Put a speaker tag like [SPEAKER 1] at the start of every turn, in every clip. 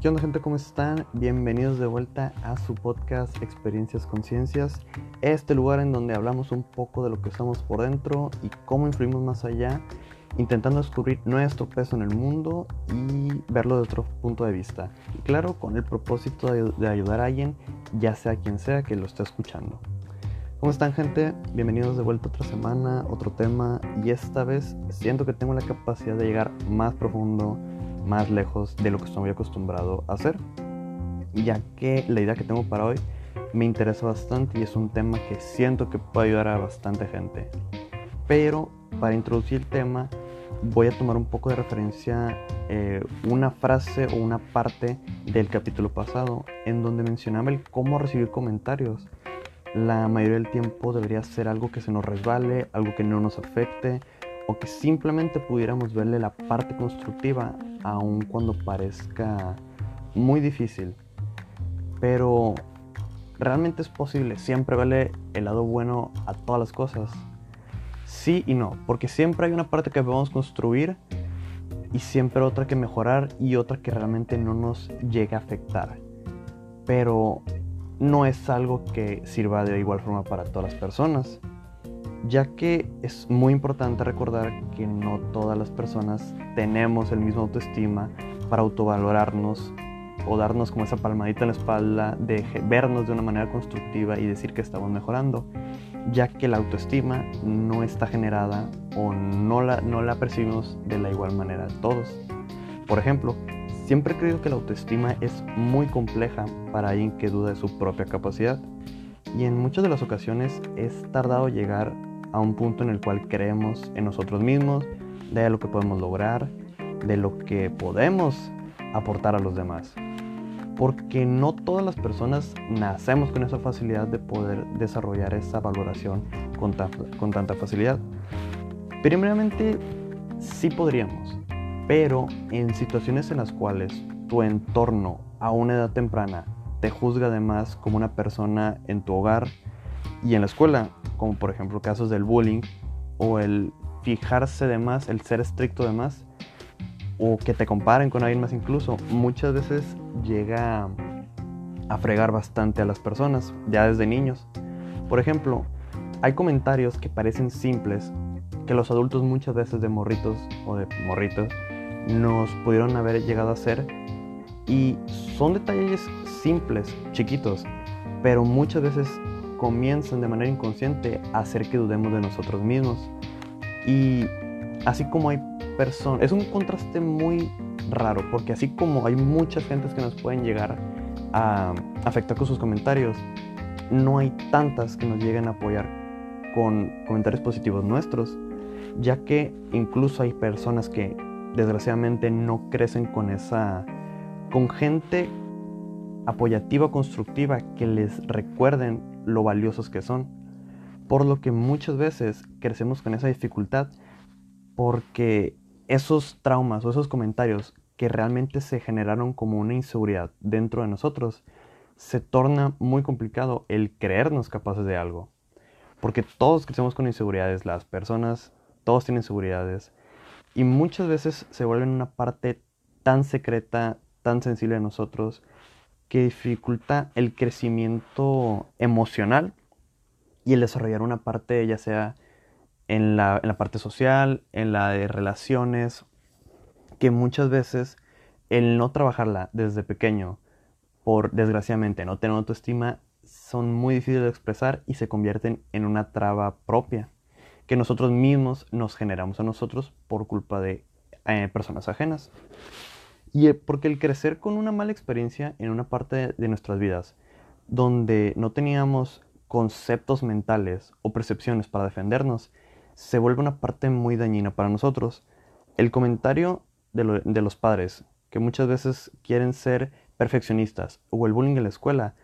[SPEAKER 1] ¿Qué onda gente? ¿Cómo están? Bienvenidos de vuelta a su podcast Experiencias Conciencias, este lugar en donde hablamos un poco de lo que somos por dentro y cómo influimos más allá, intentando descubrir nuestro peso en el mundo y verlo de otro punto de vista. Y claro, con el propósito de, ayudar a alguien, ya sea quien sea que lo esté escuchando. ¿Cómo están gente? Bienvenidos de vuelta otra semana, otro tema y esta vez siento que tengo la capacidad de llegar más profundo más lejos de lo que estoy acostumbrado a hacer, ya que la idea que tengo para hoy me interesa bastante y es un tema que siento que puede ayudar a bastante gente. Pero para introducir el tema voy a tomar un poco de referencia eh, una frase o una parte del capítulo pasado en donde mencionaba el cómo recibir comentarios. La mayoría del tiempo debería ser algo que se nos resbale, algo que no nos afecte, o que simplemente pudiéramos verle la parte constructiva aun cuando parezca muy difícil. Pero realmente es posible siempre verle el lado bueno a todas las cosas. Sí y no, porque siempre hay una parte que podemos construir y siempre otra que mejorar y otra que realmente no nos llegue a afectar. Pero no es algo que sirva de igual forma para todas las personas ya que es muy importante recordar que no todas las personas tenemos el mismo autoestima para autovalorarnos o darnos como esa palmadita en la espalda de vernos de una manera constructiva y decir que estamos mejorando, ya que la autoestima no está generada o no la, no la percibimos de la igual manera todos. Por ejemplo, siempre he creído que la autoestima es muy compleja para alguien que duda de su propia capacidad y en muchas de las ocasiones es tardado llegar a un punto en el cual creemos en nosotros mismos, de lo que podemos lograr, de lo que podemos aportar a los demás. Porque no todas las personas nacemos con esa facilidad de poder desarrollar esa valoración con, con tanta facilidad. Primeramente, sí podríamos, pero en situaciones en las cuales tu entorno a una edad temprana te juzga además como una persona en tu hogar y en la escuela como por ejemplo casos del bullying o el fijarse de más, el ser estricto de más, o que te comparen con alguien más incluso, muchas veces llega a fregar bastante a las personas, ya desde niños. Por ejemplo, hay comentarios que parecen simples, que los adultos muchas veces de morritos o de morritos nos pudieron haber llegado a hacer, y son detalles simples, chiquitos, pero muchas veces comienzan de manera inconsciente a hacer que dudemos de nosotros mismos. Y así como hay personas, es un contraste muy raro, porque así como hay muchas gentes que nos pueden llegar a afectar con sus comentarios, no hay tantas que nos lleguen a apoyar con comentarios positivos nuestros, ya que incluso hay personas que desgraciadamente no crecen con esa, con gente apoyativa, constructiva, que les recuerden lo valiosos que son. Por lo que muchas veces crecemos con esa dificultad porque esos traumas o esos comentarios que realmente se generaron como una inseguridad dentro de nosotros, se torna muy complicado el creernos capaces de algo. Porque todos crecemos con inseguridades, las personas, todos tienen inseguridades. Y muchas veces se vuelven una parte tan secreta, tan sensible de nosotros, que dificulta el crecimiento emocional y el desarrollar una parte, ya sea en la, parte social, en la de relaciones, que muchas veces el no trabajarla desde pequeño, por desgraciadamente no tener autoestima, son muy difíciles de expresar y se convierten en una traba propia que nosotros mismos nos generamos a nosotros por culpa de eh, personas ajenas. Y porque el crecer con una mala experiencia en una parte de nuestras vidas, donde no teníamos conceptos mentales o percepciones para defendernos, se vuelve una parte muy dañina para nosotros. El comentario de, de, los padres, que muchas veces quieren ser perfeccionistas, o el bullying en la escuela,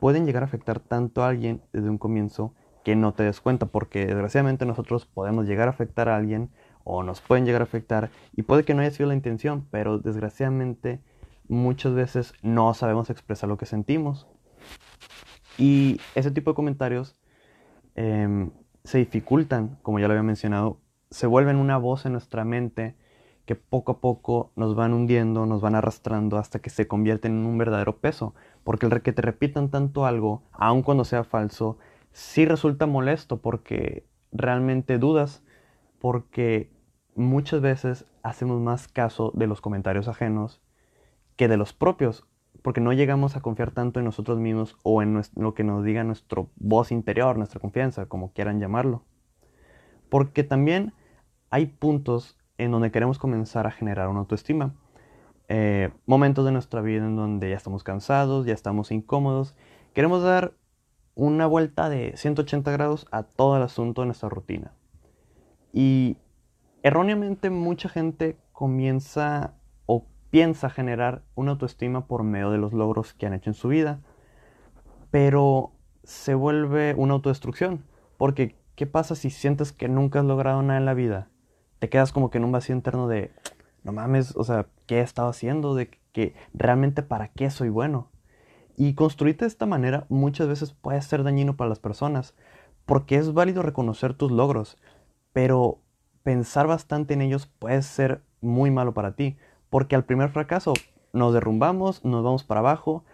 [SPEAKER 1] pueden llegar a afectar tanto a alguien desde un comienzo que no te des cuenta, porque desgraciadamente nosotros podemos llegar a afectar a alguien o nos pueden llegar a afectar y puede que no haya sido la intención, pero desgraciadamente muchas veces no sabemos expresar lo que sentimos. Y ese tipo de comentarios em, se dificultan, como ya lo había mencionado, se vuelven una voz en nuestra mente que poco a poco nos van hundiendo, nos van arrastrando hasta que se convierten en un verdadero peso. Porque el que te repitan tanto algo, aun cuando sea falso, sí resulta molesto porque realmente dudas, porque muchas veces hacemos más caso de los comentarios ajenos que de los propios, porque no llegamos a confiar tanto en nosotros mismos o en lo que nos diga nuestro voz interior, nuestra confianza, como quieran llamarlo. Porque también hay puntos en donde queremos comenzar a generar una autoestima. Eh, momentos de nuestra vida en donde ya estamos cansados, ya estamos incómodos, queremos dar una vuelta de 180 grados a todo el asunto de nuestra rutina. Y erróneamente mucha gente comienza o piensa generar una autoestima por medio de los logros que han hecho en su vida, pero se vuelve una autodestrucción, porque ¿qué pasa si sientes que nunca has logrado nada en la vida? te quedas como que en un vacío interno de, no mames, o sea, ¿qué he estado haciendo? De que realmente para qué soy bueno. Y construirte de esta manera muchas veces puede ser dañino para las personas, porque es válido reconocer tus logros, pero pensar bastante en ellos puede ser muy malo para ti, porque al primer fracaso nos derrumbamos, nos vamos para abajo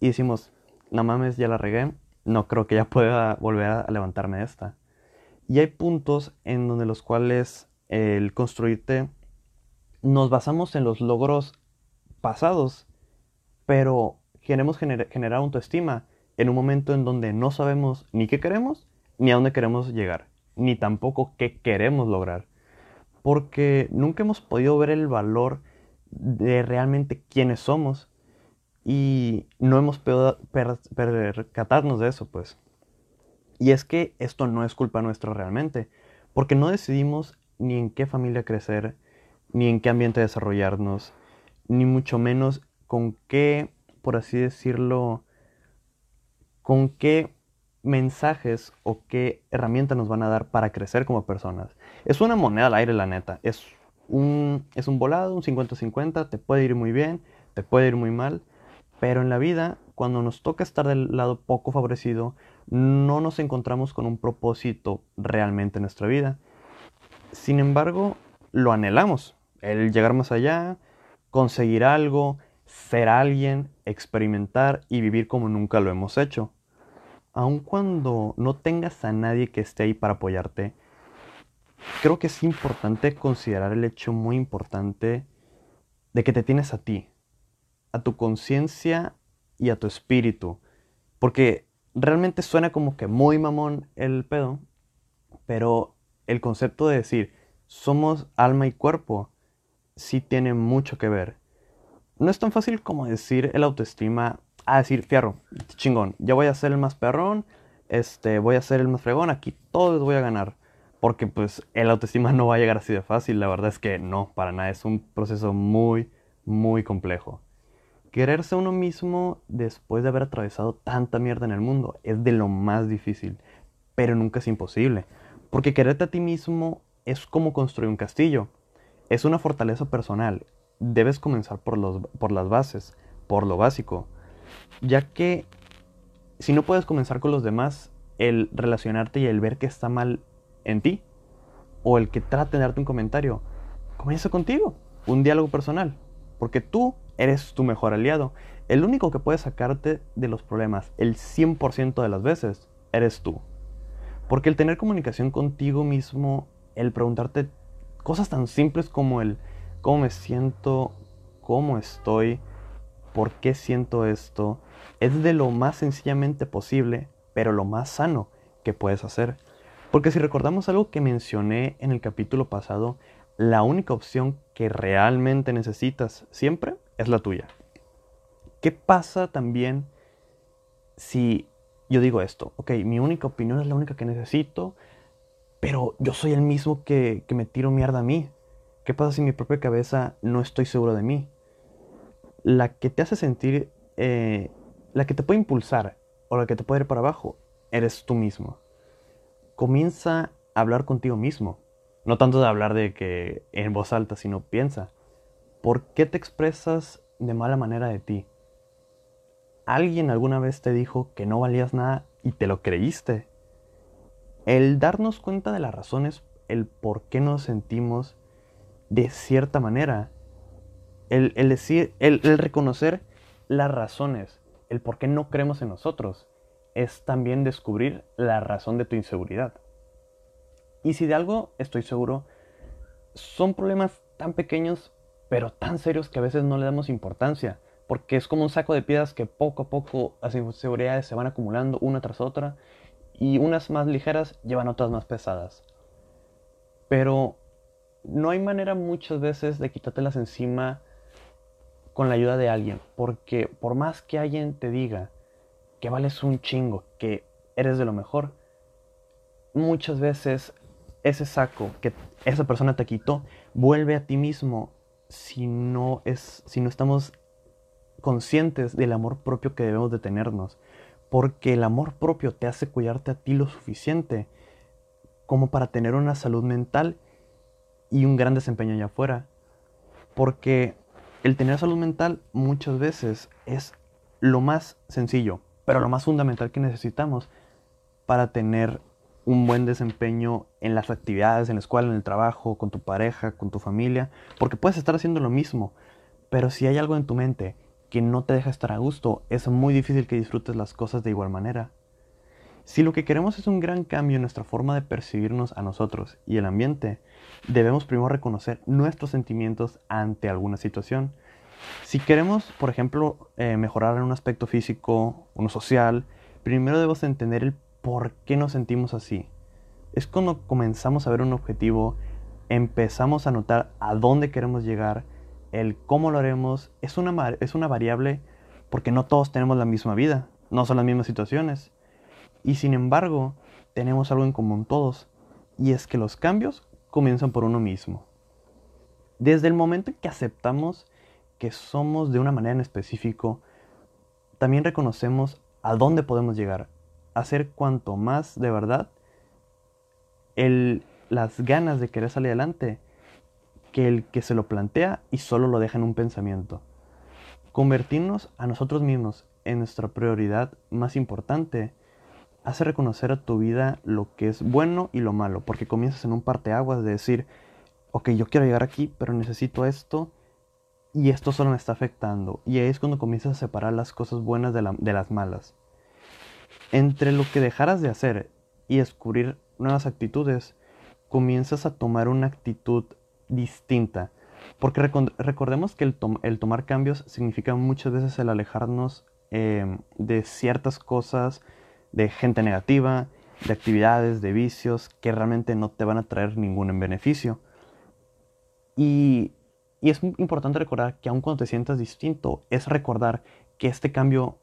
[SPEAKER 1] y decimos, no mames, ya la regué, no creo que ya pueda volver a levantarme de esta. Y hay puntos en donde los cuales el construirte, nos basamos en los logros pasados, pero queremos generar autoestima en un momento en donde no sabemos ni qué queremos, ni a dónde queremos llegar, ni tampoco qué queremos lograr, porque nunca hemos podido ver el valor de realmente quiénes somos y no hemos podido percatarnos de eso, pues. Y es que esto no es culpa nuestra realmente, porque no decidimos ni en qué familia crecer, ni en qué ambiente desarrollarnos, ni mucho menos con qué, por así decirlo, con qué mensajes o qué herramientas nos van a dar para crecer como personas. Es una moneda al aire, la neta. Es un, es un volado, un 50-50, te puede ir muy bien, te puede ir muy mal, pero en la vida, cuando nos toca estar del lado poco favorecido, no nos encontramos con un propósito realmente en nuestra vida. Sin embargo, lo anhelamos, el llegar más allá, conseguir algo, ser alguien, experimentar y vivir como nunca lo hemos hecho. Aun cuando no tengas a nadie que esté ahí para apoyarte, creo que es importante considerar el hecho muy importante de que te tienes a ti, a tu conciencia y a tu espíritu. Porque realmente suena como que muy mamón el pedo, pero el concepto de decir somos alma y cuerpo sí tiene mucho que ver. No es tan fácil como decir el autoestima, a decir, fierro, chingón, ya voy a ser el más perrón, este, voy a ser el más fregón, aquí todos voy a ganar. Porque pues el autoestima no va a llegar así de fácil, la verdad es que no, para nada, es un proceso muy, muy complejo. Quererse uno mismo después de haber atravesado tanta mierda en el mundo es de lo más difícil, pero nunca es imposible. Porque quererte a ti mismo es como construir un castillo. Es una fortaleza personal. Debes comenzar por, los, por las bases, por lo básico. Ya que si no puedes comenzar con los demás, el relacionarte y el ver que está mal en ti, o el que trate de darte un comentario, comienza contigo, un diálogo personal. Porque tú eres tu mejor aliado. El único que puede sacarte de los problemas el 100% de las veces eres tú. Porque el tener comunicación contigo mismo, el preguntarte cosas tan simples como el cómo me siento, cómo estoy, por qué siento esto, es de lo más sencillamente posible, pero lo más sano que puedes hacer. Porque si recordamos algo que mencioné en el capítulo pasado, la única opción que realmente necesitas siempre es la tuya. ¿Qué pasa también si yo digo esto, ok, mi única opinión es la única que necesito, pero yo soy el mismo que, me tiro mierda a mí. ¿Qué pasa si en mi propia cabeza no estoy seguro de mí? La que te hace sentir, eh, la que te puede impulsar o la que te puede ir para abajo, eres tú mismo. Comienza a hablar contigo mismo. No tanto de hablar de que en voz alta, sino piensa. ¿Por qué te expresas de mala manera de ti? alguien alguna vez te dijo que no valías nada y te lo creíste. El darnos cuenta de las razones, el por qué nos sentimos de cierta manera. El, el reconocer las razones, el por qué no creemos en nosotros, es también descubrir la razón de tu inseguridad. Y si de algo estoy seguro, son problemas tan pequeños, pero tan serios que a veces no le damos importancia, porque es como un saco de piedras que poco a poco las inseguridades se van acumulando una tras otra, y unas más ligeras llevan otras más pesadas. Pero no hay manera muchas veces de quitártelas encima con la ayuda de alguien, porque por más que alguien te diga que vales un chingo, que eres de lo mejor, muchas veces ese saco que esa persona te quitó vuelve a ti mismo si no, es, si no estamos conscientes del amor propio que debemos de tenernos. Porque el amor propio te hace cuidarte a ti lo suficiente como para tener una salud mental y un gran desempeño allá afuera. Porque el tener salud mental muchas veces es lo más sencillo, pero lo más fundamental que necesitamos para tener un buen desempeño en las actividades, en la escuela, en el trabajo, con tu pareja, con tu familia, porque puedes estar haciendo lo mismo, pero si hay algo en tu mente que no te deja estar a gusto, es muy difícil que disfrutes las cosas de igual manera. Si lo que queremos es un gran cambio en nuestra forma de percibirnos a nosotros y el ambiente, debemos primero reconocer nuestros sentimientos ante alguna situación. Si queremos, por ejemplo, eh, mejorar en un aspecto físico, uno social, primero debemos entender el por qué nos sentimos así. Es cuando comenzamos a ver un objetivo, empezamos a notar a dónde queremos llegar, el cómo lo haremos, es una, es una variable porque no todos tenemos la misma vida, no son las mismas situaciones. Y sin embargo, tenemos algo en común todos, y es que los cambios comienzan por uno mismo. Desde el momento en que aceptamos que somos de una manera en específico, también reconocemos a dónde podemos llegar, hacer cuanto más de verdad el, las ganas de querer salir adelante que el que se lo plantea y solo lo deja en un pensamiento. Convertirnos a nosotros mismos en nuestra prioridad más importante hace reconocer a tu vida lo que es bueno y lo malo, porque comienzas en un parteaguas de decir, ok, yo quiero llegar aquí, pero necesito esto y esto solo me está afectando. Y ahí es cuando comienzas a separar las cosas buenas de, de las malas. Entre lo que dejaras de hacer y descubrir nuevas actitudes, comienzas a tomar una actitud distinta. Porque recordemos que el, tomar cambios significa muchas veces el alejarnos em, de ciertas cosas, de gente negativa, de actividades, de vicios que realmente no te van a traer ningún beneficio. Y, es importante recordar que aun cuando te sientas distinto, es recordar que este cambio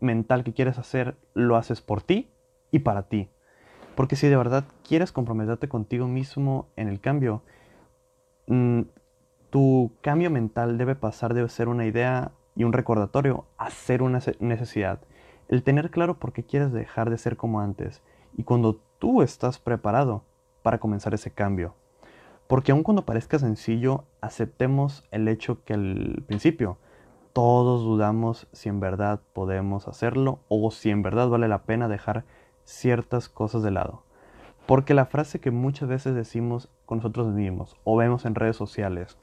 [SPEAKER 1] mental que quieres hacer lo haces por ti y para ti. Porque si de verdad quieres comprometerte contigo mismo en el cambio, mm, tu cambio mental debe pasar de ser una idea y un recordatorio a ser una necesidad. El tener claro por qué quieres dejar de ser como antes y cuando tú estás preparado para comenzar ese cambio. Porque aun cuando parezca sencillo, aceptemos el hecho que al principio todos dudamos si en verdad podemos hacerlo o si en verdad vale la pena dejar ciertas cosas de lado. Porque la frase que muchas veces decimos con nosotros mismos o vemos en redes sociales,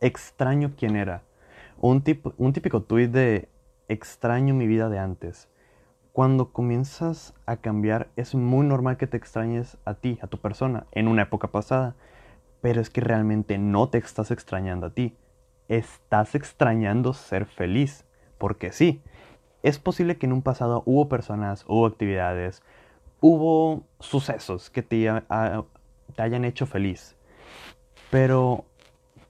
[SPEAKER 1] extraño quién era, un, un típico tuit de extraño mi vida de antes. Cuando comienzas a cambiar es muy normal que te extrañes a ti, a tu persona, en una época pasada, pero es que realmente no te estás extrañando a ti, estás extrañando ser feliz. Porque sí, es posible que en un pasado hubo personas, hubo actividades, hubo sucesos que te, hayan hecho feliz. Pero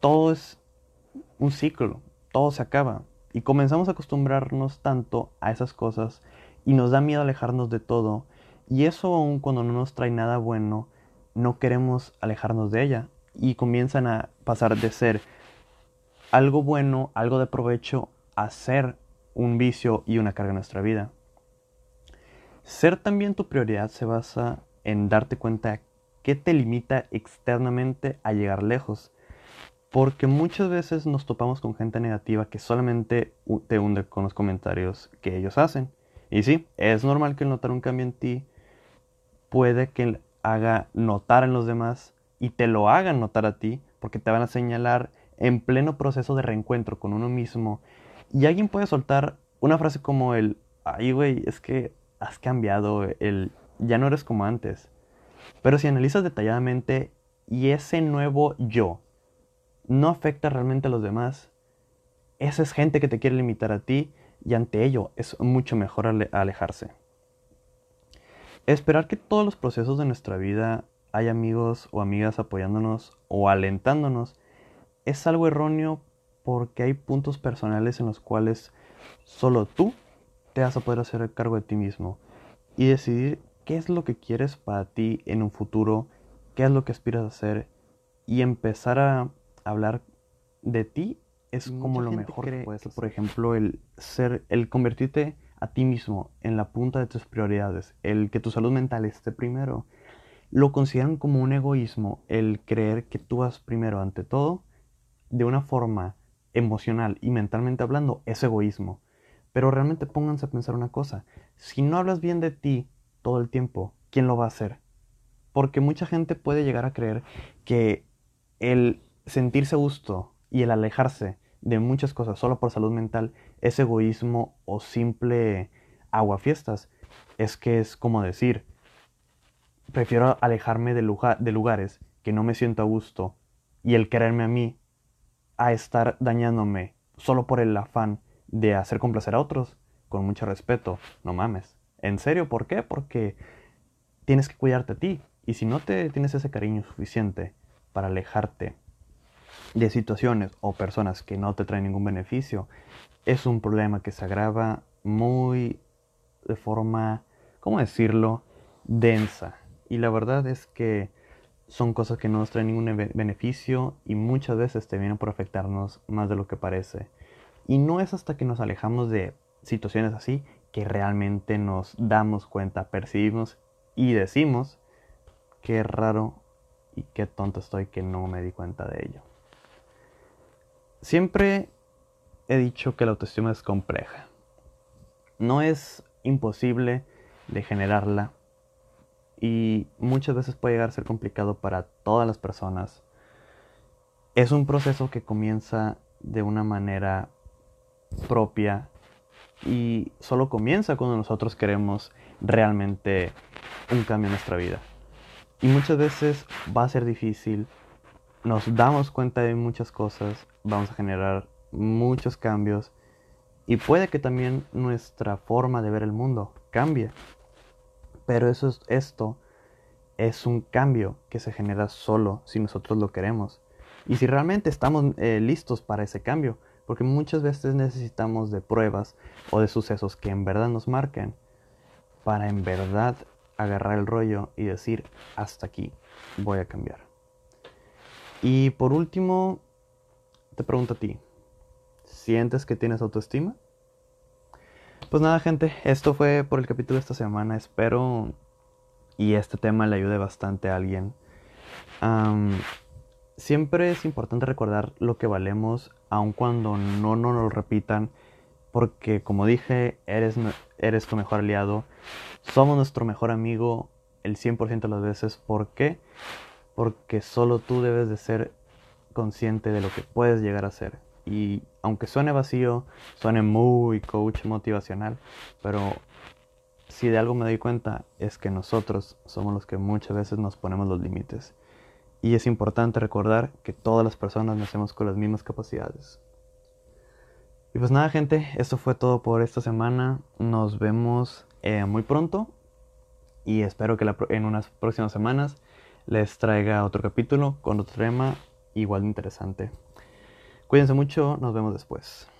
[SPEAKER 1] todo es un ciclo, todo se acaba. Y comenzamos a acostumbrarnos tanto a esas cosas y nos da miedo alejarnos de todo. Y eso aun cuando no nos trae nada bueno, no queremos alejarnos de ella. Y comienzan a pasar de ser algo bueno, algo de provecho, hacer un vicio y una carga en nuestra vida. Ser también tu prioridad se basa en darte cuenta qué te limita externamente a llegar lejos. Porque muchas veces nos topamos con gente negativa que solamente te hunde con los comentarios que ellos hacen. Y sí, es normal que el notar un cambio en ti puede que haga notar en los demás y te lo hagan notar a ti, porque te van a señalar en pleno proceso de reencuentro con uno mismo. Y alguien puede soltar una frase como el, ay güey, es que has cambiado, el ya no eres como antes. Pero si analizas detalladamente y ese nuevo yo no afecta realmente a los demás, esa es gente que te quiere limitar a ti y ante ello es mucho mejor alejarse. Esperar que todos los procesos de nuestra vida haya amigos o amigas apoyándonos o alentándonos es algo erróneo porque hay puntos personales en los cuales solo tú te vas a poder hacer cargo de ti mismo y decidir qué es lo que quieres para ti en un futuro, qué es lo que aspiras a hacer y empezar a hablar de ti es como lo mejor que puede ser. Por ejemplo, el ser, el convertirte a ti mismo en la punta de tus prioridades, el que tu salud mental esté primero, lo consideran como un egoísmo, el creer que tú vas primero ante todo, de una forma emocional y mentalmente hablando, es egoísmo. Pero realmente pónganse a pensar una cosa, si no hablas bien de ti todo el tiempo, ¿quién lo va a hacer? Porque mucha gente puede llegar a creer que el sentirse gusto y el alejarse de muchas cosas solo por salud mental es egoísmo o simple aguafiestas. Es que es como decir, prefiero alejarme de, de lugares que no me siento a gusto y el quererme a mí a estar dañándome solo por el afán de hacer complacer a otros, con mucho respeto, no mames. ¿En serio? ¿Por qué? Porque tienes que cuidarte a ti. Y si no te tienes ese cariño suficiente para alejarte de situaciones o personas que no te traen ningún beneficio, es un problema que se agrava muy de forma, ¿cómo decirlo?, densa. Y la verdad es que son cosas que no nos traen ningún beneficio y muchas veces te vienen por afectarnos más de lo que parece. Y no es hasta que nos alejamos de situaciones así que realmente nos damos cuenta, percibimos y decimos qué raro y qué tonto estoy que no me di cuenta de ello. Siempre he dicho que la autoestima es compleja. No es imposible de generarla y muchas veces puede llegar a ser complicado para todas las personas. Es un proceso que comienza de una manera propia y solo comienza cuando nosotros queremos realmente un cambio en nuestra vida. Y muchas veces va a ser difícil, nos damos cuenta de muchas cosas, vamos a generar muchos cambios y puede que también nuestra forma de ver el mundo cambie. Pero eso es, esto es un cambio que se genera solo si nosotros lo queremos. Y si realmente estamos eh, listos para ese cambio, porque muchas veces necesitamos de pruebas o de sucesos que en verdad nos marquen para en verdad agarrar el rollo y decir, hasta aquí voy a cambiar. Y por último, te pregunto a ti, ¿sientes que tienes autoestima? Pues nada, gente, esto fue por el capítulo de esta semana. Espero y este tema le ayude bastante a alguien. siempre es importante recordar lo que valemos, aun cuando no nos lo repitan, porque como dije, eres, eres tu mejor aliado, somos nuestro mejor amigo el 100% de las veces. ¿Por qué? Porque solo tú debes de ser consciente de lo que puedes llegar a ser. Y aunque suene vacío, suene muy coach motivacional, pero si de algo me doy cuenta es que nosotros somos los que muchas veces nos ponemos los límites. Y es importante recordar que todas las personas nacemos con las mismas capacidades. Y pues nada gente, esto fue todo por esta semana. Nos vemos eh, muy pronto y espero que en unas próximas semanas les traiga otro capítulo con otro tema igual de interesante. Cuídense mucho, nos vemos después.